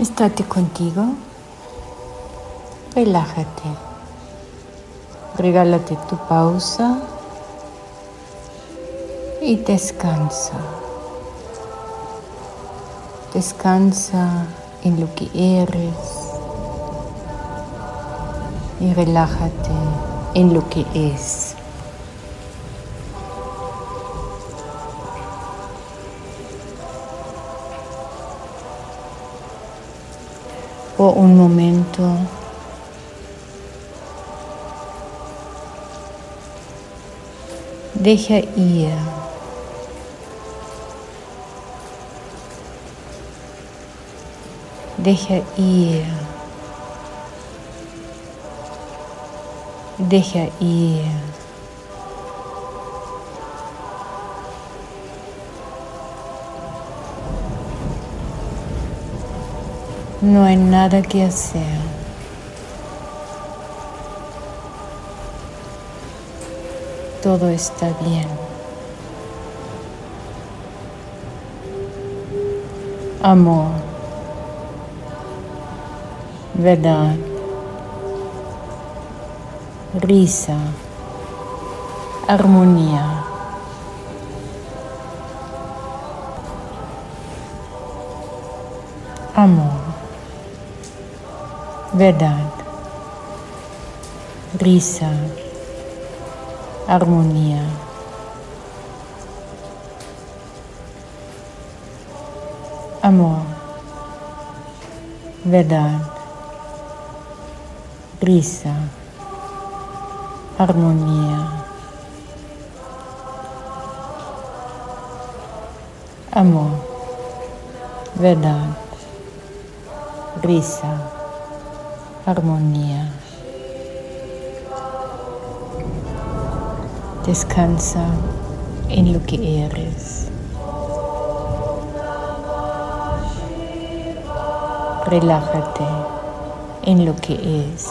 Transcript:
Estate contigo. Relájate. Regálate tu pausa y descansa. Descansa en lo que eres y relájate en lo que es. Por un momento. Deja ir. Deja ir. Deja ir no hay nada que hacer. Todo está bien. Amor, verdad, risa, armonía. Amor, vedanta, risa, harmonia. Amor, vedanta, risa, harmonia. Amor, verdade, brisa. Armonía. Descansa en lo que eres. Relájate en lo que es.